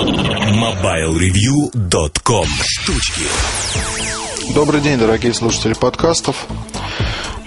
MobileReview.com Штучки Добрый день, дорогие слушатели подкастов.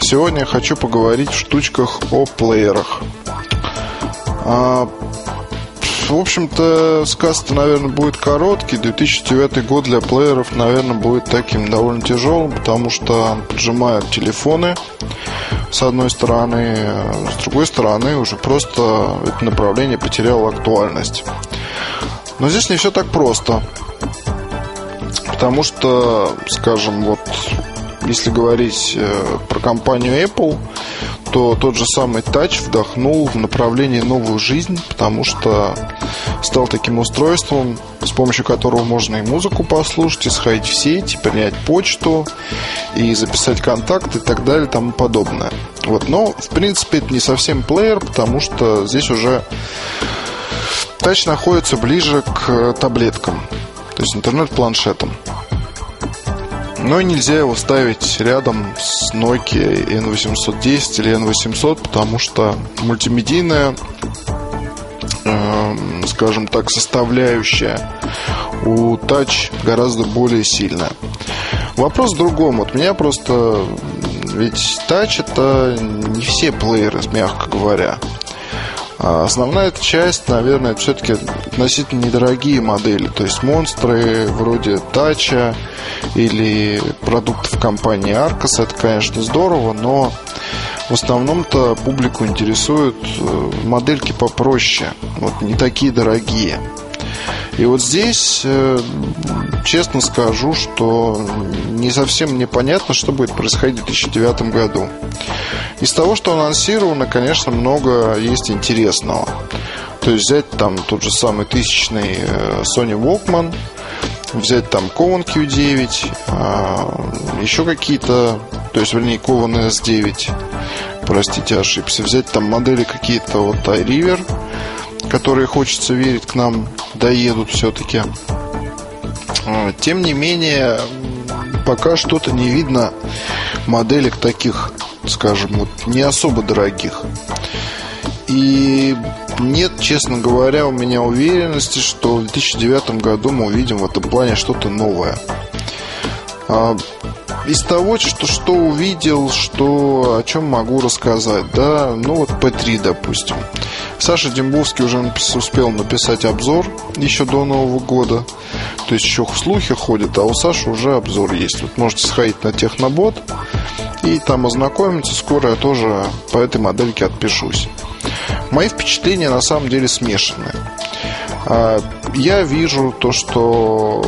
Сегодня я хочу поговорить в штучках о плеерах. А, в общем-то, сказ-то, наверное, будет короткий. 2009 год для плееров, наверное, будет таким довольно тяжелым, потому что поджимают телефоны с одной стороны, с другой стороны, уже просто это направление потеряло актуальность. Но здесь не все так просто. Потому что, скажем, вот если говорить э, про компанию Apple, то тот же самый Touch вдохнул в направлении новую жизнь, потому что стал таким устройством, с помощью которого можно и музыку послушать, и сходить в сеть, и принять почту, и записать контакты и так далее и тому подобное. Вот. Но, в принципе, это не совсем плеер, потому что здесь уже Touch находится ближе к таблеткам, то есть интернет-планшетам. Но нельзя его ставить рядом с Nokia N810 или N800, потому что мультимедийная, э, скажем так, составляющая у Touch гораздо более сильная. Вопрос в другом. Вот меня просто... Ведь Touch это не все плееры, мягко говоря. А основная эта часть, наверное, все-таки относительно недорогие модели. То есть монстры вроде Тача или продуктов компании Arcos. Это, конечно, здорово, но в основном-то публику интересуют э, модельки попроще. Вот не такие дорогие. И вот здесь, э, честно скажу, что не совсем непонятно, что будет происходить в 2009 году. Из того, что анонсировано, конечно, много есть интересного. То есть взять там тот же самый тысячный э, Sony Walkman, взять там Cowan Q9, а, еще какие-то, то есть, вернее, Cowan S9, простите, ошибся, взять там модели какие-то вот iRiver, которые хочется верить к нам доедут все-таки. А, тем не менее, пока что-то не видно моделек таких, скажем, вот не особо дорогих. И нет, честно говоря, у меня уверенности, что в 2009 году мы увидим в этом плане что-то новое. Из того, что, что увидел, что, о чем могу рассказать, да, ну вот P3, допустим. Саша Дембовский уже успел написать обзор еще до Нового года. То есть еще слухи ходят, а у Саши уже обзор есть. Вот можете сходить на Технобот и там ознакомиться. Скоро я тоже по этой модельке отпишусь. Мои впечатления на самом деле смешанные. А, я вижу то, что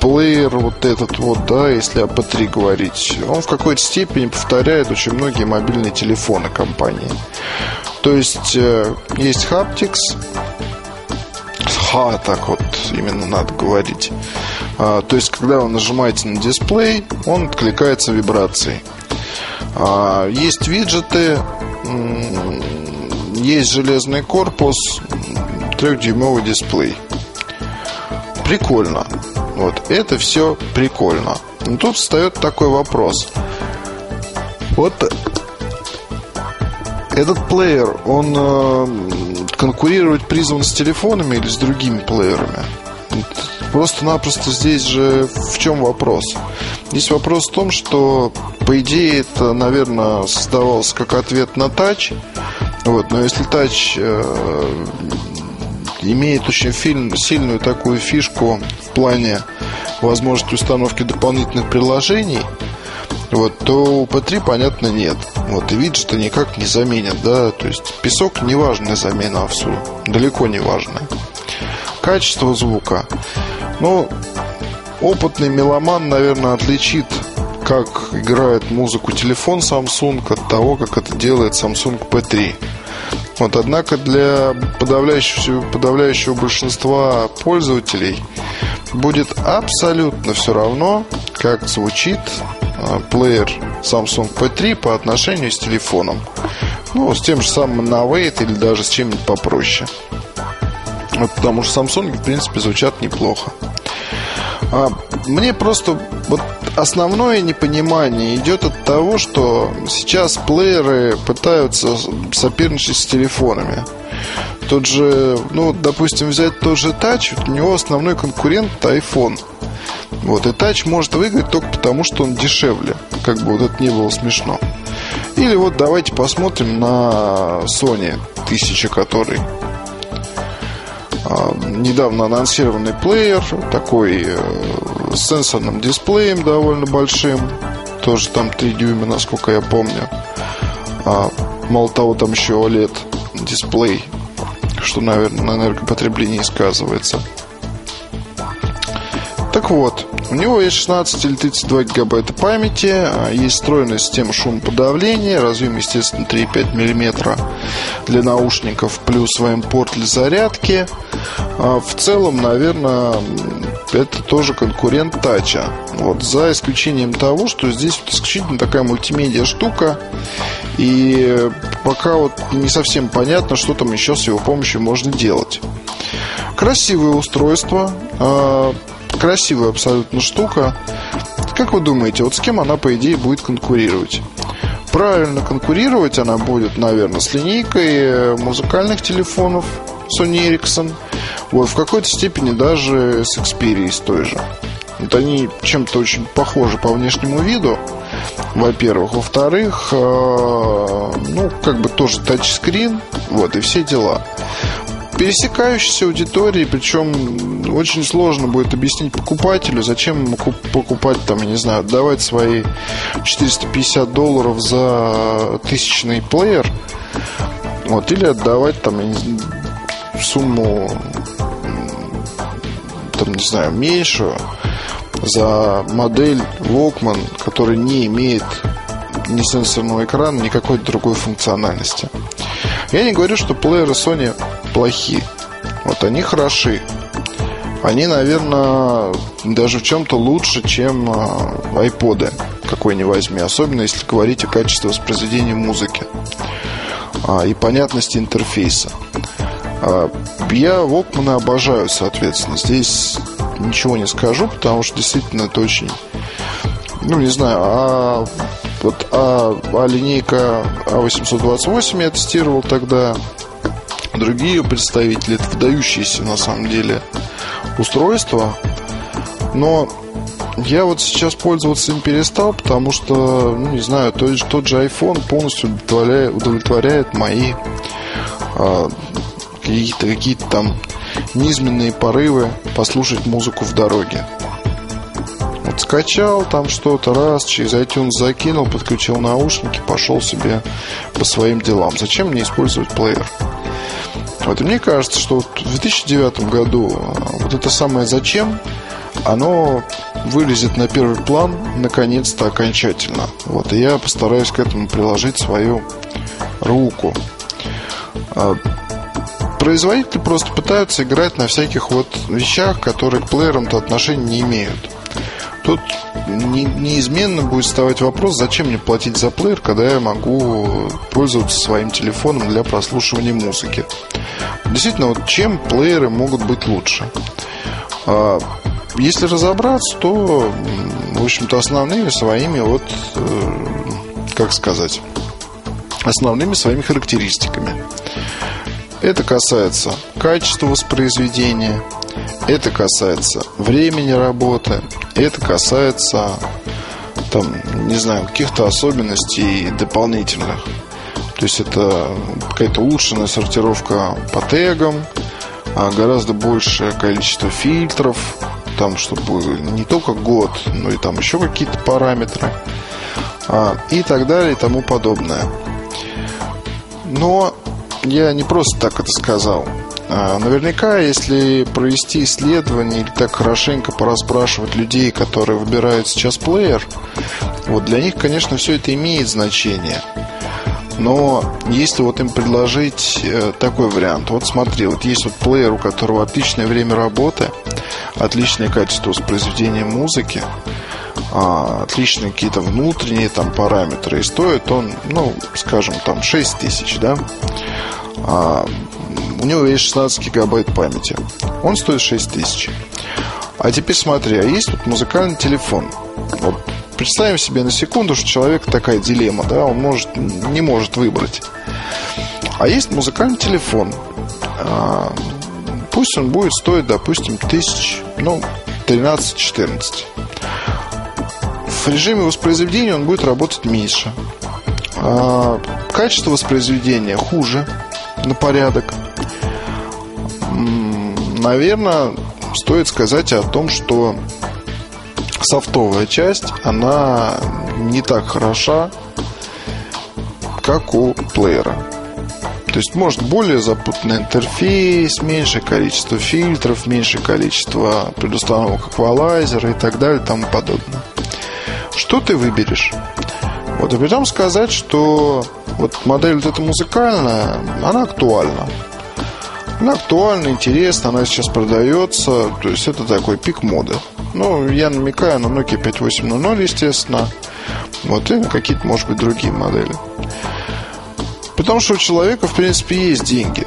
плеер вот этот вот, да, если о P3 говорить, он в какой-то степени повторяет очень многие мобильные телефоны компании. То есть э, есть Haptics, Ха, так вот именно надо говорить. А, то есть, когда вы нажимаете на дисплей, он откликается вибрацией. А, есть виджеты, есть железный корпус, трехдюймовый дисплей. Прикольно. Вот это все прикольно. Но тут встает такой вопрос. Вот этот плеер, он э, конкурировать призван с телефонами или с другими плеерами? Просто-напросто здесь же в чем вопрос? Здесь вопрос в том, что по идее это, наверное, создавалось как ответ на тач. Вот, но если тач э, имеет очень фильм, сильную такую фишку в плане возможности установки дополнительных приложений, вот, то у P3, понятно, нет. Вот, и виджеты никак не заменят, да, то есть песок не важная замена овсу, далеко не важная. Качество звука. Ну, опытный меломан, наверное, отличит, как играет музыку телефон Samsung от того, как это делает Samsung P3. Вот, однако для подавляющего, подавляющего большинства пользователей будет абсолютно все равно, как звучит а, плеер Samsung P3 по отношению с телефоном. Ну, с тем же самым Navate или даже с чем-нибудь попроще. Вот, потому что Samsung, в принципе, звучат неплохо. А, мне просто вот основное непонимание идет от того, что сейчас плееры пытаются соперничать с телефонами. тот же, ну, допустим, взять тот же Touch, у него основной конкурент iPhone. Вот, и Touch может выиграть только потому, что он дешевле. Как бы вот это не было смешно. Или вот давайте посмотрим на Sony 1000, который а, недавно анонсированный плеер, такой э, с сенсорным дисплеем довольно большим, тоже там 3 дюйма, насколько я помню. А, мало того, там еще OLED дисплей, что, наверное, на энергопотреблении сказывается. Так вот, у него есть 16 или 32 гигабайта памяти, а, есть встроенная система шумоподавления, разъем, естественно, 3,5 мм для наушников, плюс порт для зарядки. А, в целом, наверное, это тоже конкурент тача. Вот, за исключением того, что здесь исключительно такая мультимедиа штука. И пока вот не совсем понятно, что там еще с его помощью можно делать. Красивое устройство. Красивая абсолютно штука. Как вы думаете, вот с кем она, по идее, будет конкурировать? Правильно конкурировать она будет, наверное, с линейкой музыкальных телефонов Sony Ericsson. Вот, в какой-то степени даже с Xperia с той же. Вот они чем-то очень похожи по внешнему виду, во-первых. Во-вторых, э, ну, как бы тоже тачскрин, вот, и все дела пересекающейся аудитории, причем очень сложно будет объяснить покупателю, зачем покупать, там, я не знаю, давать свои 450 долларов за тысячный плеер, вот, или отдавать там сумму, там, не знаю, меньшую за модель Walkman, которая не имеет ни сенсорного экрана, ни какой-то другой функциональности. Я не говорю, что плееры Sony плохи. Вот они хороши. Они, наверное, даже в чем-то лучше, чем айподы какой ни возьми. Особенно если говорить о качестве воспроизведения музыки а, и понятности интерфейса. А, я Walkman обожаю, соответственно. Здесь ничего не скажу, потому что действительно это очень... Ну, не знаю, а вот а, а линейка А828 я тестировал тогда другие представители. Это выдающиеся на самом деле устройства. Но я вот сейчас пользоваться им перестал, потому что, ну, не знаю, то есть тот же iPhone полностью удовлетворяет, удовлетворяет мои а, какие-то какие там низменные порывы послушать музыку в дороге. Вот скачал там что-то, раз, через iTunes закинул, подключил наушники, пошел себе по своим делам. Зачем мне использовать плеер? Вот, и мне кажется, что вот в 2009 году а, вот это самое «зачем» оно вылезет на первый план наконец-то окончательно. Вот, и я постараюсь к этому приложить свою руку. А, производители просто пытаются играть на всяких вот вещах, которые к плеерам-то отношения не имеют. Тут не, неизменно будет вставать вопрос, зачем мне платить за плеер, когда я могу пользоваться своим телефоном для прослушивания музыки. Действительно, вот чем плееры могут быть лучше? А, если разобраться, то, в общем-то, основными своими, вот, э, как сказать, основными своими характеристиками. Это касается качества воспроизведения, это касается времени работы, это касается, там, не знаю, каких-то особенностей дополнительных. То есть это какая-то улучшенная сортировка по тегам, а гораздо большее количество фильтров, там, чтобы не только год, но и там еще какие-то параметры а, и так далее и тому подобное. Но я не просто так это сказал. А, наверняка, если провести исследование или так хорошенько пораспрашивать людей, которые выбирают сейчас плеер, вот для них, конечно, все это имеет значение. Но если вот им предложить э, такой вариант, вот смотри, вот есть вот плеер, у которого отличное время работы, отличное качество воспроизведения музыки, а, отличные какие-то внутренние там параметры, и стоит он, ну, скажем, там 6 тысяч, да, а, у него есть 16 гигабайт памяти. Он стоит 6 тысяч. А теперь смотри, а есть вот музыкальный телефон. Вот представим себе на секунду, что человек такая дилемма, да, он может, не может выбрать. А есть музыкальный телефон, А, пусть он будет стоить, допустим, тысяч, ну, 13-14. В режиме воспроизведения он будет работать меньше. А, качество воспроизведения хуже на порядок. Наверное, стоит сказать о том, что софтовая часть, она не так хороша, как у плеера. То есть, может, более запутанный интерфейс, меньшее количество фильтров, меньшее количество предустановок эквалайзера и так далее и тому подобное. Что ты выберешь? Вот, и придем сказать, что вот модель вот эта музыкальная, она актуальна. Она актуальна, интересна, она сейчас продается. То есть это такой пик моды. Ну, я намекаю на Nokia 5800, естественно. Вот, и на какие-то, может быть, другие модели. Потому что у человека, в принципе, есть деньги.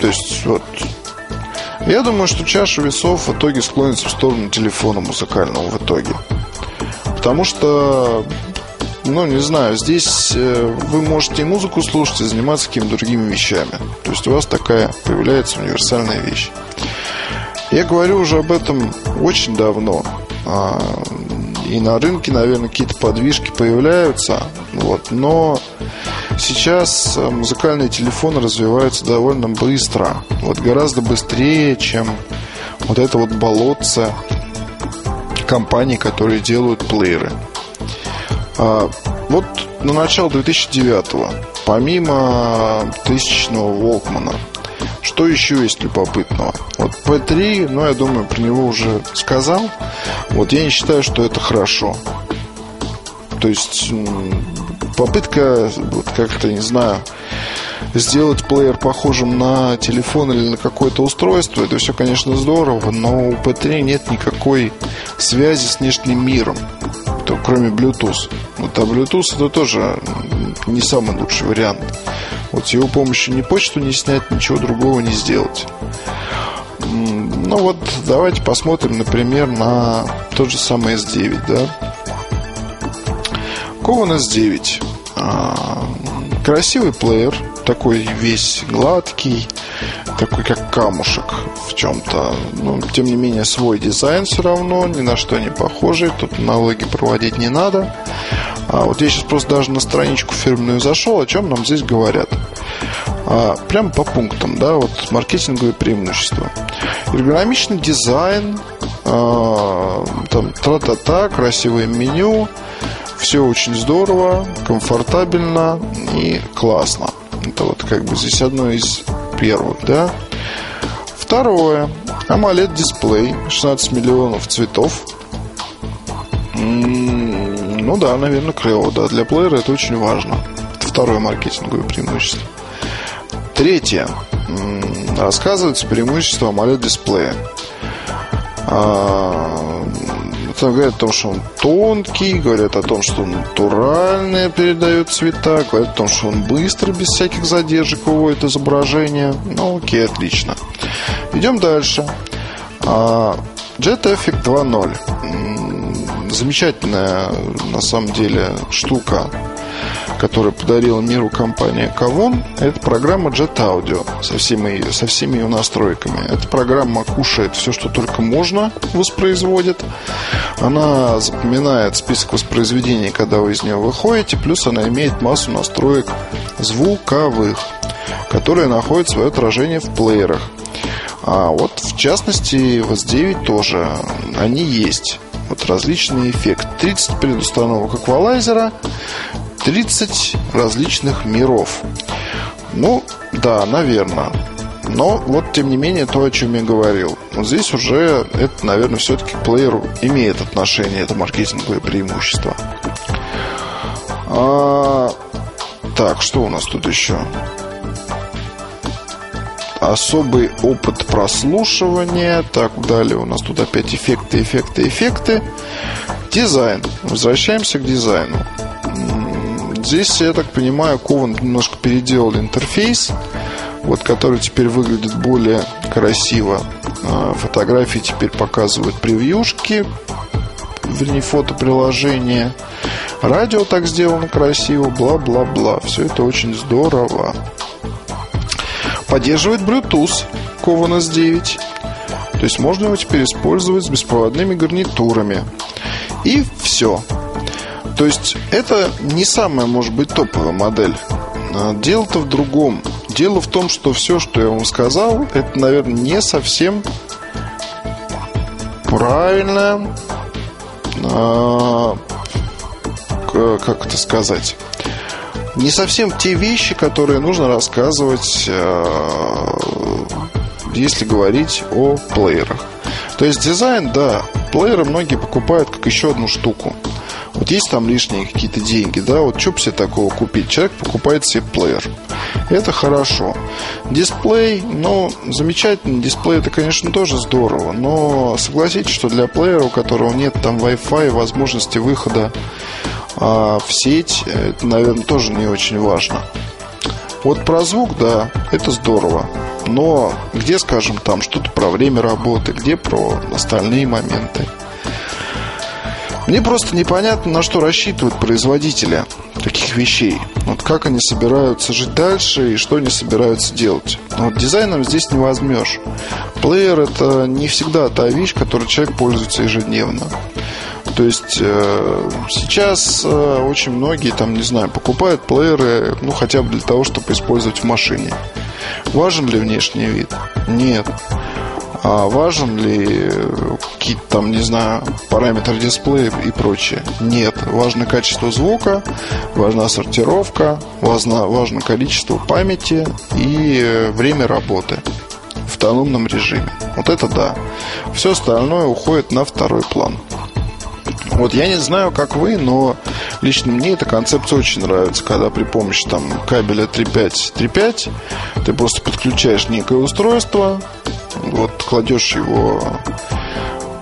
То есть, вот, я думаю, что чаша весов в итоге склонится в сторону телефона музыкального в итоге. Потому что ну, не знаю, здесь э, вы можете и музыку слушать, и заниматься какими-то другими вещами. То есть у вас такая появляется универсальная вещь. Я говорю уже об этом очень давно. А, и на рынке, наверное, какие-то подвижки появляются. Вот, но сейчас э, музыкальные телефоны развиваются довольно быстро. Вот гораздо быстрее, чем вот это вот болотце компаний, которые делают плееры. А, вот на начало 2009-го, помимо тысячного Волкмана, что еще есть любопытного? Вот P3, ну, я думаю, про него уже сказал. Вот я не считаю, что это хорошо. То есть попытка, вот как-то, не знаю, сделать плеер похожим на телефон или на какое-то устройство, это все, конечно, здорово, но у P3 нет никакой связи с внешним миром кроме Bluetooth. Вот, а Bluetooth это тоже не самый лучший вариант. Вот с его помощью ни почту не снять, ничего другого не сделать. Ну вот, давайте посмотрим, например, на тот же самый S9, да. Кован S9. А, красивый плеер, такой весь гладкий, такой как камушек в чем-то. Но, тем не менее, свой дизайн все равно, ни на что не похожий. Тут налоги проводить не надо. А вот я сейчас просто даже на страничку фирменную зашел, о чем нам здесь говорят. А, прямо по пунктам, да, вот маркетинговые преимущества. Эргономичный дизайн, а, там тра-та-та, красивое меню, все очень здорово, комфортабельно и классно. Это вот как бы здесь одно из первых, да. Второе. AMOLED дисплей 16 миллионов цветов. Ну да, наверное, клево, да. Для плеера это очень важно. Это второе маркетинговое преимущество. Третье. Рассказывается преимущество AMOLED дисплея. А, там говорят о том, что он тонкий, говорят о том, что он натуральный передает цвета, говорят о том, что он быстро, без всяких задержек выводит изображение. Ну, окей, отлично. Идем дальше. А, Jet Effect 2.0. Замечательная, на самом деле, штука которую подарила миру компания Kavon, это программа Jet Audio со всеми, со всеми ее настройками. Эта программа кушает все, что только можно, воспроизводит. Она запоминает список воспроизведений, когда вы из нее выходите, плюс она имеет массу настроек звуковых, которые находят свое отражение в плеерах. А вот в частности в S9 тоже они есть. Вот различные эффекты. 30 предустановок эквалайзера, 30 различных миров. Ну, да, наверное. Но вот, тем не менее, то, о чем я говорил. Вот здесь уже это, наверное, все-таки плееру имеет отношение, это маркетинговое преимущество. А, так, что у нас тут еще? Особый опыт прослушивания. Так, далее у нас тут опять эффекты, эффекты, эффекты. Дизайн. Возвращаемся к дизайну. Здесь, я так понимаю, Кован немножко переделал интерфейс, вот, который теперь выглядит более красиво. А, фотографии теперь показывают превьюшки, вернее, фотоприложение. Радио так сделано красиво, бла-бла-бла. Все это очень здорово. Поддерживает Bluetooth Covan S9. То есть можно его теперь использовать с беспроводными гарнитурами. И все. То есть это не самая, может быть, топовая модель. А дело-то в другом. Дело в том, что все, что я вам сказал, это, наверное, не совсем правильно. А, как это сказать? Не совсем те вещи, которые нужно рассказывать, а, если говорить о плеерах. То есть дизайн, да, плееры многие покупают как еще одну штуку. Есть там лишние какие-то деньги, да, вот что бы себе такого купить? Человек покупает себе плеер. Это хорошо. Дисплей, ну, замечательный дисплей, это, конечно, тоже здорово, но согласитесь, что для плеера, у которого нет там Wi-Fi, возможности выхода а, в сеть, это, наверное, тоже не очень важно. Вот про звук, да, это здорово. Но где, скажем, там что-то про время работы, где про остальные моменты. Мне просто непонятно, на что рассчитывают производители таких вещей. Вот как они собираются жить дальше и что они собираются делать. Вот дизайном здесь не возьмешь. Плеер это не всегда та вещь, которой человек пользуется ежедневно. То есть э, сейчас э, очень многие, там, не знаю, покупают плееры, ну, хотя бы для того, чтобы использовать в машине. Важен ли внешний вид? Нет. А важен ли какие-то там, не знаю, параметры дисплея и прочее? Нет. Важно качество звука, важна сортировка, важно, важно количество памяти и время работы в автономном режиме. Вот это да. Все остальное уходит на второй план. Вот я не знаю, как вы, но лично мне эта концепция очень нравится, когда при помощи там кабеля 3.5 3.5 ты просто подключаешь некое устройство, вот кладешь его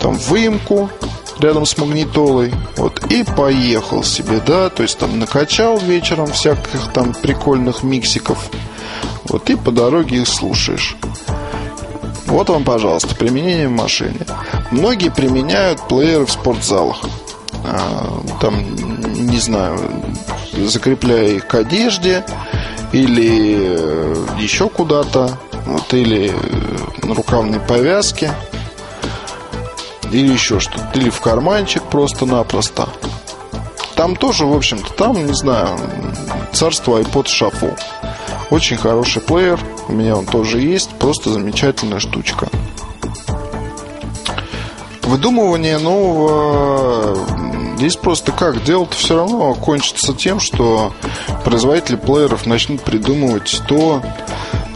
там в выемку рядом с магнитолой, вот, и поехал себе, да, то есть там накачал вечером всяких там прикольных миксиков, вот, и по дороге их слушаешь. Вот вам, пожалуйста, применение в машине. Многие применяют плееры в спортзалах. А, там, не знаю, закрепляя их к одежде или э, еще куда-то, вот, или рукавной повязке, или еще что-то, или в карманчик просто-напросто. Там тоже, в общем-то, там, не знаю, царство iPod шафу. Очень хороший плеер, у меня он тоже есть, просто замечательная штучка. Выдумывание нового Здесь просто как? Дело-то все равно кончится тем, что производители плееров начнут придумывать то,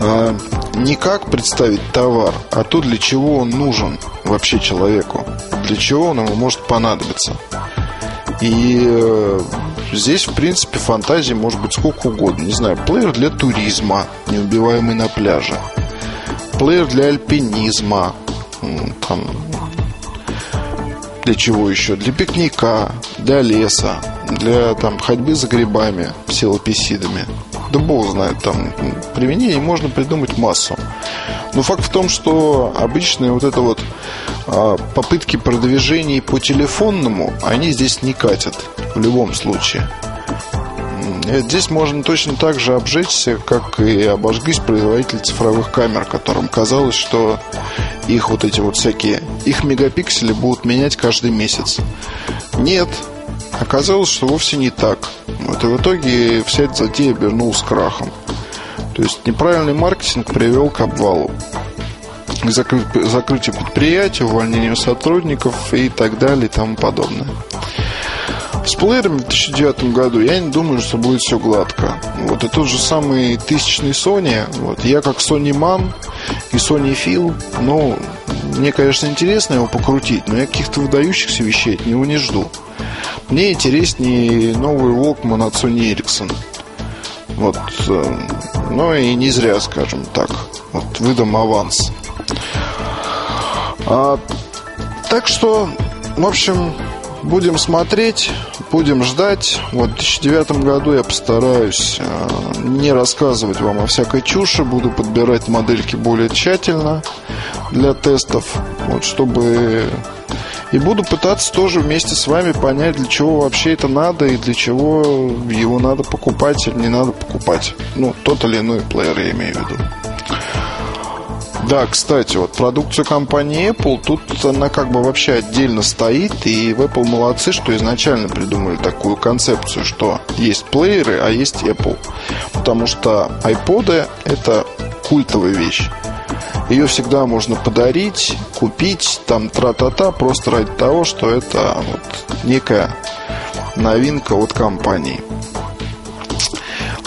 э, не как представить товар, а то, для чего он нужен вообще человеку, для чего он ему может понадобиться. И э, здесь, в принципе, фантазии может быть сколько угодно. Не знаю, плеер для туризма, неубиваемый на пляже. Плеер для альпинизма, там, для чего еще? Для пикника, для леса, для там ходьбы за грибами, псилописидами. Да бог знает, там применений можно придумать массу. Но факт в том, что обычные вот это вот а, попытки продвижений по телефонному, они здесь не катят в любом случае. Здесь можно точно так же обжечься, как и обожглись производители цифровых камер, которым казалось, что их вот эти вот всякие, их мегапиксели будут менять каждый месяц. Нет, оказалось, что вовсе не так. Вот и в итоге вся эта затея обернулась крахом. То есть неправильный маркетинг привел к обвалу к закрытию предприятия, увольнению сотрудников и так далее и тому подобное. С плеерами в 2009 году я не думаю, что будет все гладко. Вот и тот же самый тысячный Sony. Вот я как Sony мам и Sony Phil, ну, мне, конечно, интересно его покрутить, но я каких-то выдающихся вещей от него не жду. Мне интереснее новый Walkman от Sony Ericsson. Вот, э, ну и не зря, скажем так. Вот, выдам аванс. А, так что, в общем, будем смотреть. Будем ждать. Вот в 2009 году я постараюсь э, не рассказывать вам о всякой чуши. Буду подбирать модельки более тщательно для тестов. Вот чтобы... И буду пытаться тоже вместе с вами понять, для чего вообще это надо и для чего его надо покупать или не надо покупать. Ну, тот или иной плеер я имею в виду. Да, кстати, вот продукцию компании Apple, тут она как бы вообще отдельно стоит, и в Apple молодцы, что изначально придумали такую концепцию, что есть плееры, а есть Apple. Потому что iPod это культовая вещь. Ее всегда можно подарить, купить, там тра-та-та, просто ради того, что это вот некая новинка от компании.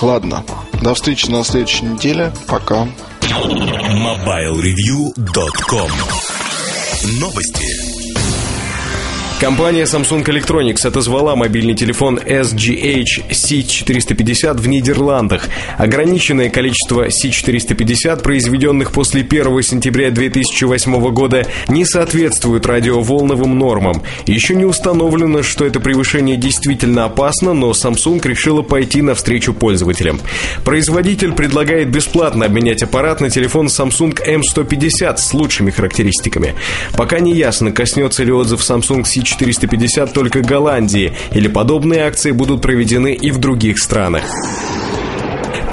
Ладно, до встречи на следующей неделе. Пока. MobileReview.com Новости. Компания Samsung Electronics отозвала мобильный телефон SGH C450 в Нидерландах. Ограниченное количество C450, произведенных после 1 сентября 2008 года, не соответствует радиоволновым нормам. Еще не установлено, что это превышение действительно опасно, но Samsung решила пойти навстречу пользователям. Производитель предлагает бесплатно обменять аппарат на телефон Samsung M150 с лучшими характеристиками. Пока не ясно, коснется ли отзыв Samsung C450 450 только Голландии, или подобные акции будут проведены и в других странах.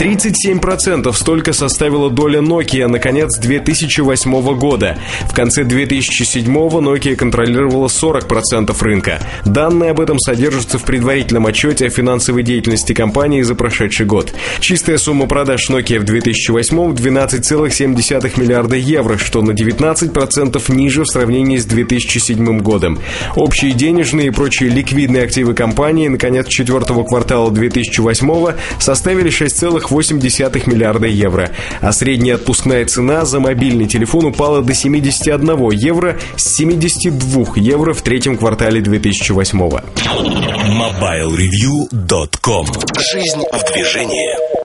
37% столько составила доля Nokia на конец 2008 года. В конце 2007 Nokia контролировала 40% рынка. Данные об этом содержатся в предварительном отчете о финансовой деятельности компании за прошедший год. Чистая сумма продаж Nokia в 2008 12,7 миллиарда евро, что на 19% ниже в сравнении с 2007 годом. Общие денежные и прочие ликвидные активы компании на конец четвертого квартала 2008 составили 6, 2,8 миллиарда евро, а средняя отпускная цена за мобильный телефон упала до 71 евро с 72 евро в третьем квартале 2008 MobileReview.com Жизнь в движении